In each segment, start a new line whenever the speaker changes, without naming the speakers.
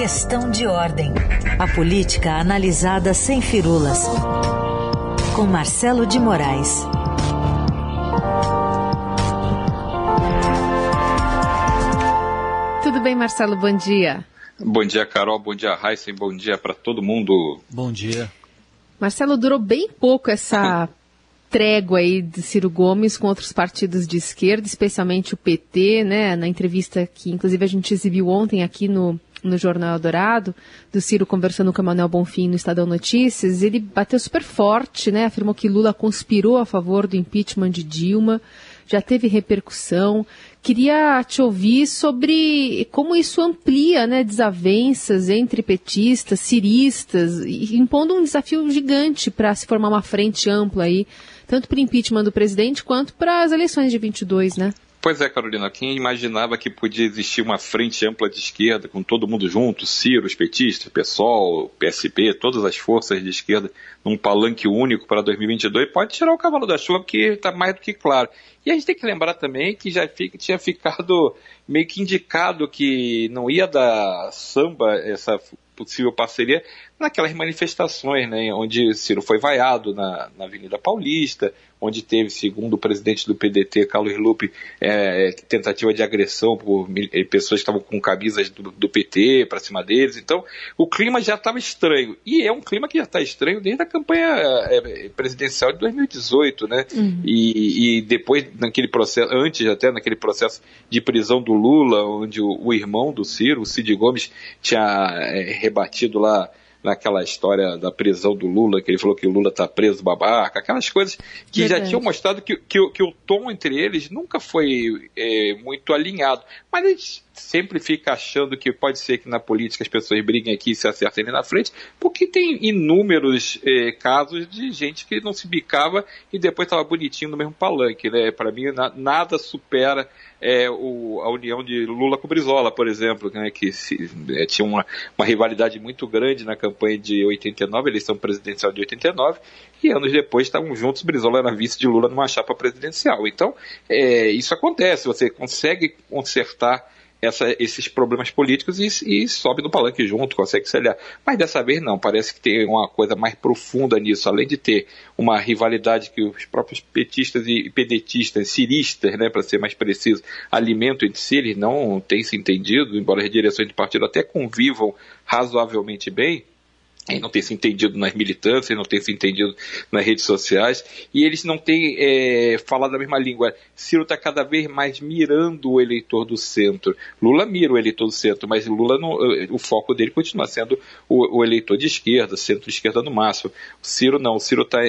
Questão de ordem. A política analisada sem firulas. Com Marcelo de Moraes.
Tudo bem, Marcelo? Bom dia.
Bom dia, Carol. Bom dia, Heisen. Bom dia para todo mundo.
Bom dia.
Marcelo, durou bem pouco essa trégua aí de Ciro Gomes com outros partidos de esquerda, especialmente o PT, né? Na entrevista que, inclusive, a gente exibiu ontem aqui no, no Jornal Dourado, do Ciro conversando com o Manuel Bonfim no Estadão Notícias, ele bateu super forte, né? Afirmou que Lula conspirou a favor do impeachment de Dilma, já teve repercussão. Queria te ouvir sobre como isso amplia né, desavenças entre petistas, ciristas, impondo um desafio gigante para se formar uma frente ampla aí tanto para o impeachment do presidente quanto para as eleições de 22, né?
Pois é, Carolina, quem imaginava que podia existir uma frente ampla de esquerda, com todo mundo junto, Ciro, os petistas, PSOL, PSP, todas as forças de esquerda, num palanque único para 2022, pode tirar o cavalo da chuva, porque está mais do que claro. E a gente tem que lembrar também que já fica, tinha ficado meio que indicado que não ia dar samba essa possível parceria naquelas manifestações, né, onde Ciro foi vaiado na, na Avenida Paulista, onde teve, segundo o presidente do PDT, Carlos Lupe, é, tentativa de agressão por eh, pessoas que estavam com camisas do, do PT para cima deles. Então, o clima já estava estranho. E é um clima que já está estranho desde a campanha é, presidencial de 2018, né? Uhum. E, e, depois, naquele processo, antes até, naquele processo de prisão do Lula, onde o, o irmão do Ciro, o Cid Gomes, tinha é, rebatido lá naquela história da prisão do Lula, que ele falou que o Lula está preso babaca, aquelas coisas que Verdade. já tinham mostrado que, que, que, o tom entre eles nunca foi é, muito alinhado. Mas gente sempre fica achando que pode ser que na política as pessoas briguem aqui e se acertem ali na frente, porque tem inúmeros é, casos de gente que não se bicava e depois estava bonitinho no mesmo palanque. Né? Para mim, na, nada supera é, o, a união de Lula com Brizola, por exemplo, né, que se, é, tinha uma, uma, rivalidade muito grande na campanha de 89, eleição presidencial de 89, e anos depois estavam juntos, Brizola era vice de Lula numa chapa presidencial. Então, é, isso acontece, você consegue consertar essa, esses problemas políticos e, e, sobe no palanque junto, consegue se aliar. Mas dessa vez não, parece que tem uma coisa mais profunda nisso, além de ter uma rivalidade que os próprios petistas e pedetistas, ciristas, né, para ser mais preciso, alimentam entre si, eles não têm se entendido, embora as direções de partido até convivam razoavelmente bem, não tem se entendido nas militâncias, não tem se entendido nas redes sociais, e eles não têm é, falado a mesma língua. Ciro está cada vez mais mirando o eleitor do centro. Lula mira o eleitor do centro, mas Lula não, o foco dele continua sendo o, o eleitor de esquerda, centro-esquerda no máximo. Ciro não, o Ciro está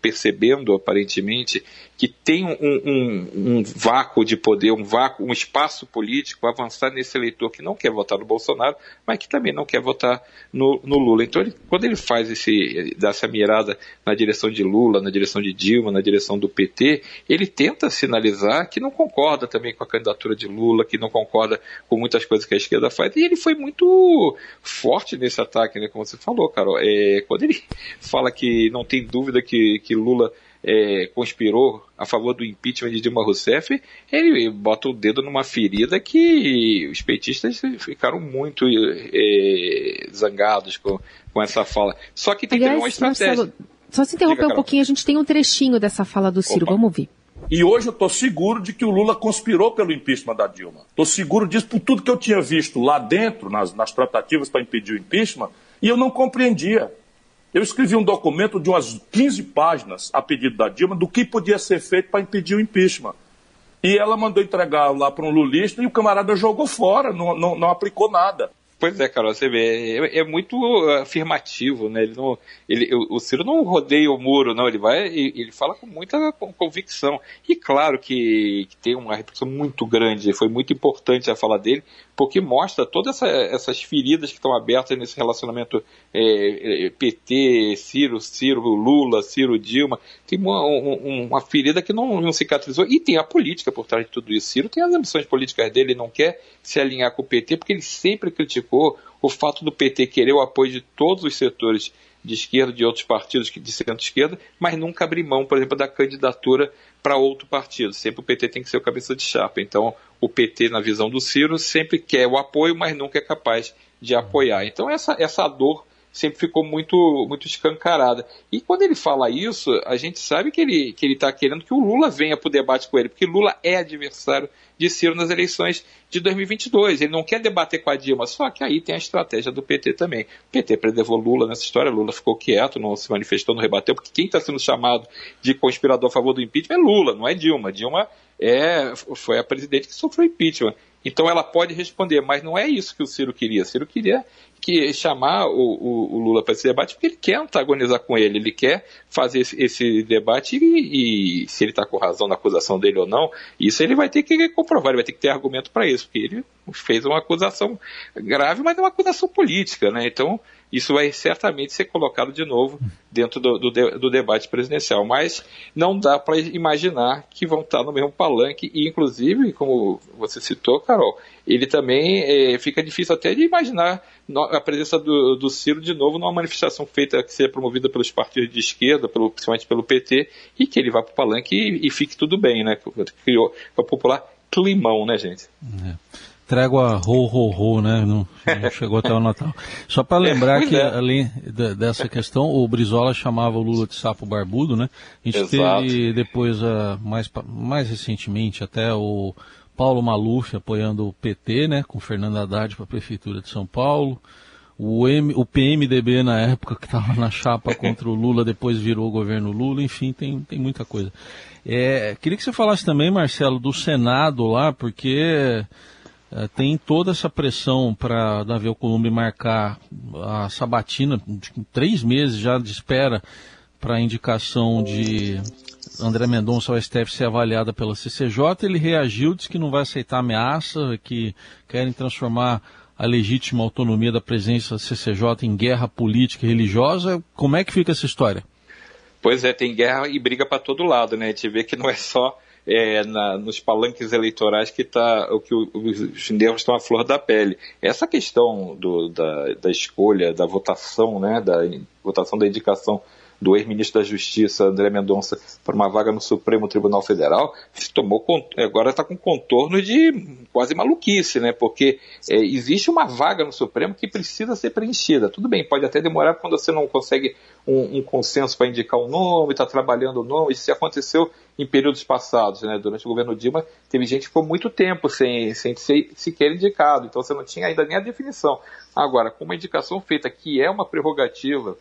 percebendo, aparentemente, que tem um, um, um, vácuo de poder, um vácuo, um espaço político avançar nesse eleitor que não quer votar no Bolsonaro, mas que também não quer votar no, no Lula. Então, ele, quando ele faz esse, dá essa mirada na direção de Lula, na direção de Dilma, na direção do PT, ele tenta sinalizar que não concorda também com a candidatura de Lula, que não concorda com muitas coisas que a esquerda faz, e ele foi muito forte nesse ataque, né, como você falou, Carol. É, quando ele fala que não tem dúvida que, que Lula é, conspirou a favor do impeachment de Dilma Rousseff, ele bota o dedo numa ferida que os petistas ficaram muito é, zangados com, com essa fala. Só que tem Aliás, que ter uma estratégia. Marcelo,
só se interromper Diga, um pouquinho, a gente tem um trechinho dessa fala do Ciro, Opa. vamos ouvir.
E hoje eu estou seguro de que o Lula conspirou pelo impeachment da Dilma. Estou seguro disso por tudo que eu tinha visto lá dentro, nas, nas tratativas para impedir o impeachment, e eu não compreendia. Eu escrevi um documento de umas 15 páginas a pedido da Dilma do que podia ser feito para impedir o impeachment. E ela mandou entregar lá para um lulista e o camarada jogou fora, não, não, não aplicou nada.
Pois é, Carol, você vê, é, é, muito afirmativo, né? Ele não, ele, o Ciro não rodeia o muro, não, ele vai, ele fala com muita convicção. E claro que, que tem uma repercussão muito grande, foi muito importante a fala dele, porque mostra todas essa, essas feridas que estão abertas nesse relacionamento é, é PT, Ciro, Ciro, Lula, Ciro, Dilma. Tem uma, uma ferida que não, não, cicatrizou. E tem a política por trás de tudo isso. Ciro tem as ambições políticas dele, ele não quer se alinhar com o PT, porque ele sempre criticou o fato do PT querer o apoio de todos os setores de esquerda, de outros partidos de centro-esquerda, mas nunca abrir mão, por exemplo, da candidatura para outro partido. Sempre o PT tem que ser o cabeça de chapa. Então, o PT, na visão do Ciro, sempre quer o apoio, mas nunca é capaz de apoiar. Então essa, essa dor sempre ficou muito, muito escancarada. E quando ele fala isso, a gente sabe que ele que ele está querendo que o Lula venha para o debate com ele, porque Lula é adversário de Ciro nas eleições de 2022. Ele não quer debater com a Dilma, só que aí tem a estratégia do PT também. O PT prelevou Lula nessa história, Lula ficou quieto, não se manifestou, não rebateu, porque quem está sendo chamado de conspirador a favor do impeachment é Lula, não é Dilma. Dilma é, foi a presidente que sofreu impeachment. Então ela pode responder, mas não é isso que o Ciro queria. O Ciro queria que chamar o, o, o Lula para esse debate porque ele quer antagonizar com ele, ele quer fazer esse, esse debate e, e, se ele está com razão na acusação dele ou não, isso ele vai ter que comprovar, ele vai ter que ter argumento para isso, porque ele fez uma acusação grave, mas é uma acusação política, né? Então isso vai certamente ser colocado de novo dentro do, do, do debate presidencial. Mas não dá para imaginar que vão estar no mesmo palanque, e inclusive, como você citou, Carol, ele também é, fica difícil até de imaginar a presença do, do Ciro de novo numa manifestação feita que seja promovida pelos partidos de esquerda, pelo, principalmente pelo PT, e que ele vá para o palanque e, e, fique tudo bem, né? Criou o popular climão, né, gente?
É trégua ro, ro, ro, né? Não, não chegou até o Natal. Só para lembrar que, é. além dessa questão, o Brizola chamava o Lula de sapo barbudo, né? A gente Exato. teve depois, uh, mais, mais recentemente, até o Paulo Maluf apoiando o PT, né? Com Fernando Haddad para a Prefeitura de São Paulo. O, M, o PMDB na época que estava na chapa contra o Lula, depois virou o governo Lula, enfim, tem, tem muita coisa. É, queria que você falasse também, Marcelo, do Senado lá, porque é, tem toda essa pressão para Davi Alcolumbre marcar a sabatina, três meses já de espera para a indicação de André Mendonça ao STF ser avaliada pela CCJ. Ele reagiu, disse que não vai aceitar ameaça, que querem transformar a legítima autonomia da presença da CCJ em guerra política e religiosa. Como é que fica essa história?
Pois é, tem guerra e briga para todo lado, né? A gente vê que não é só é, na, nos palanques eleitorais que tá, o que os nervos estão à flor da pele. Essa questão do, da, da escolha, da votação, né, da votação da indicação do ex-ministro da Justiça, André Mendonça, para uma vaga no Supremo Tribunal Federal, tomou agora está com contorno de quase maluquice, né? Porque é, existe uma vaga no Supremo que precisa ser preenchida. Tudo bem, pode até demorar quando você não consegue um, um consenso para indicar um nome, está trabalhando o nome. Isso aconteceu em períodos passados, né? Durante o governo Dilma, teve gente que ficou muito tempo sem, sem ser sequer indicado, então você não tinha ainda nem a definição. Agora, com uma indicação feita que é uma prerrogativa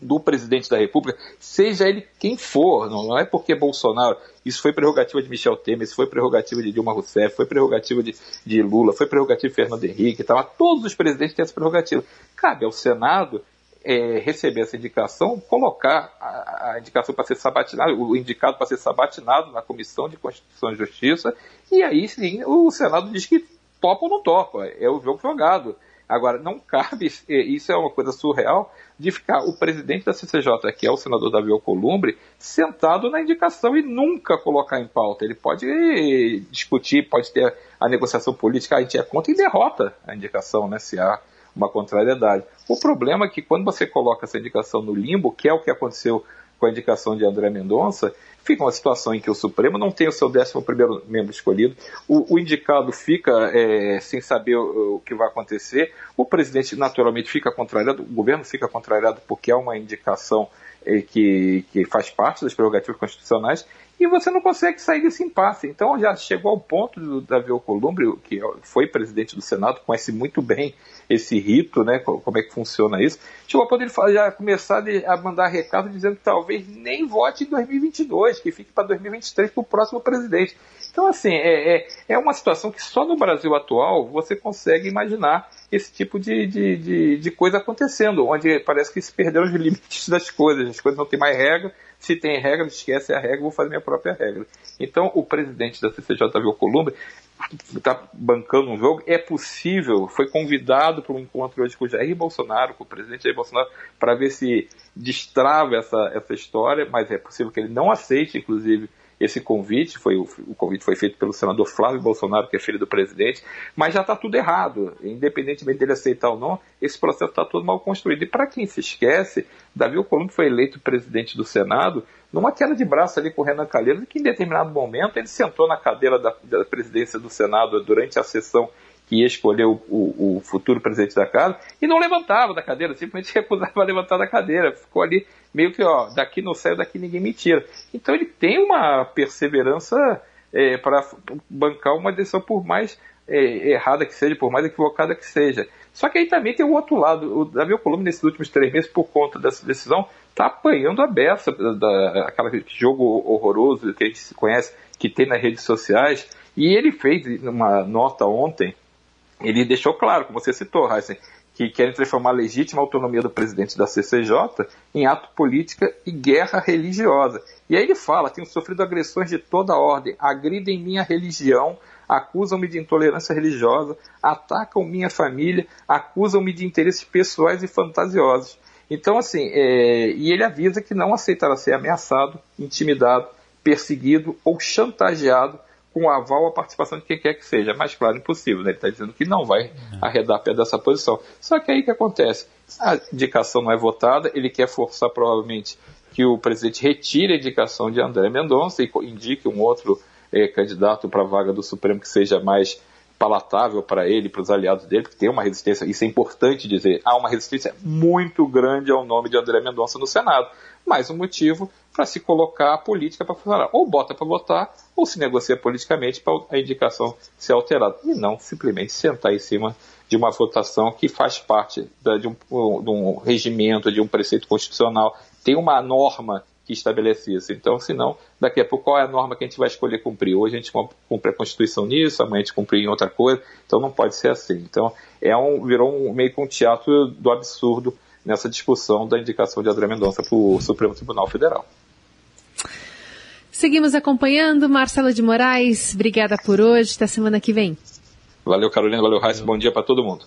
do presidente da República, seja ele quem for, não, é porque Bolsonaro, isso foi prerrogativa de Michel Temer, isso foi prerrogativa de Dilma Rousseff, foi prerrogativa de, de Lula, foi prerrogativa de Fernando Henrique, tá? todos os presidentes têm essa prerrogativa. Cabe ao Senado é, receber essa indicação, colocar a, a indicação para ser sabatinado, o indicado para ser sabatinado na Comissão de Constituição e Justiça, e aí sim o Senado diz que topa ou não topa, é o jogo jogado. Agora, não cabe, isso é uma coisa surreal, de ficar o presidente da CCJ, que é o senador Davi Alcolumbre, sentado na indicação e nunca colocar em pauta. Ele pode discutir, pode ter a negociação política, a gente é contra e derrota a indicação, né, se há uma contrariedade. O problema é que quando você coloca essa indicação no limbo, que é o que aconteceu com a indicação de André Mendonça, fica uma situação em que o Supremo não tem o seu 11 membro escolhido, o, o indicado fica é, sem saber o, o, que vai acontecer, o presidente naturalmente fica contrariado, o governo fica contrariado porque é uma indicação que, que faz parte das prerrogativas constitucionais, e você não consegue sair desse impasse. Então já chegou ao ponto do Davi Alcolumbre, que foi presidente do Senado, conhece muito bem esse rito, né, como é que funciona isso, chegou a poder já começar a mandar recado dizendo que talvez nem vote em 2022, que fique para 2023 para o próximo presidente. Então, assim, é, é, é, uma situação que só no Brasil atual você consegue imaginar esse tipo de, de, de, de coisa acontecendo, onde parece que se perderam os limites das coisas, as coisas não têm mais regra, se tem regra, esquece a regra, vou fazer minha própria regra. Então, o presidente da CCJV Columbre está bancando um jogo. É possível, foi convidado para um encontro hoje com o Jair Bolsonaro, com o presidente Jair Bolsonaro, para ver se destrava essa, essa história, mas é possível que ele não aceite, inclusive, esse convite, foi, o, convite foi feito pelo senador Flávio Bolsonaro, que é filho do presidente, mas já está tudo errado. Independentemente dele aceitar ou não, esse processo está todo mal construído. E para quem se esquece, Davi Alcolumbre foi eleito presidente do Senado numa queda de braço ali com o Renan Calheiros, que em determinado momento ele sentou na cadeira da, da presidência do Senado durante a sessão que ia escolher o, o, o, futuro presidente da casa, e não levantava da cadeira, simplesmente recusava levantar da cadeira, ficou ali meio que, ó, daqui não sai, daqui ninguém me tira. Então ele tem uma perseverança é, para bancar uma decisão por mais é, errada que seja, por mais equivocada que seja. Só que aí também tem o outro lado. O Davi Alcolumbre, nesses últimos três meses, por conta dessa decisão, está apanhando a beça da, aquela jogo horroroso que a gente conhece, que tem nas redes sociais. E ele fez uma nota ontem, ele deixou claro, como você citou, Heisen, que querem transformar a legítima autonomia do presidente da CCJ em ato política e guerra religiosa. E aí ele fala: tenho sofrido agressões de toda ordem, agridem minha religião, acusam-me de intolerância religiosa, atacam minha família, acusam-me de interesses pessoais e fantasiosos. Então, assim, é... e ele avisa que não aceitará ser ameaçado, intimidado, perseguido ou chantageado com aval ou a participação de quem quer que seja. Mas, claro, impossível. Né? Ele está dizendo que não vai é. arredar pé dessa posição. Só que aí que acontece? A indicação não é votada, ele quer forçar provavelmente que o presidente retire a indicação de André Mendonça e indique um outro é, candidato para a vaga do Supremo que seja mais palatável para ele, para os aliados dele, porque tem uma resistência, isso é importante dizer, há uma resistência muito grande ao nome de André Mendonça no Senado. Mais um motivo para se colocar a política para funcionar. Ou bota para votar, ou se negocia politicamente para a indicação ser alterada. E não simplesmente sentar em cima de uma votação que faz parte de, um, de um regimento, de um preceito constitucional. Tem uma norma que estabelece isso. Então, senão, daqui a pouco, qual é a norma que a gente vai escolher cumprir? Hoje a gente cumpre a Constituição nisso, amanhã a gente cumpre em outra coisa, então não pode ser assim. Então, é um, virou um, meio que um teatro do absurdo nessa discussão da indicação de André Mendonça para o Supremo Tribunal Federal.
Seguimos acompanhando. Marcelo de Moraes, obrigada por hoje. Até semana que vem.
Valeu, Carolina. Valeu, Raíssa. Bom dia para todo mundo.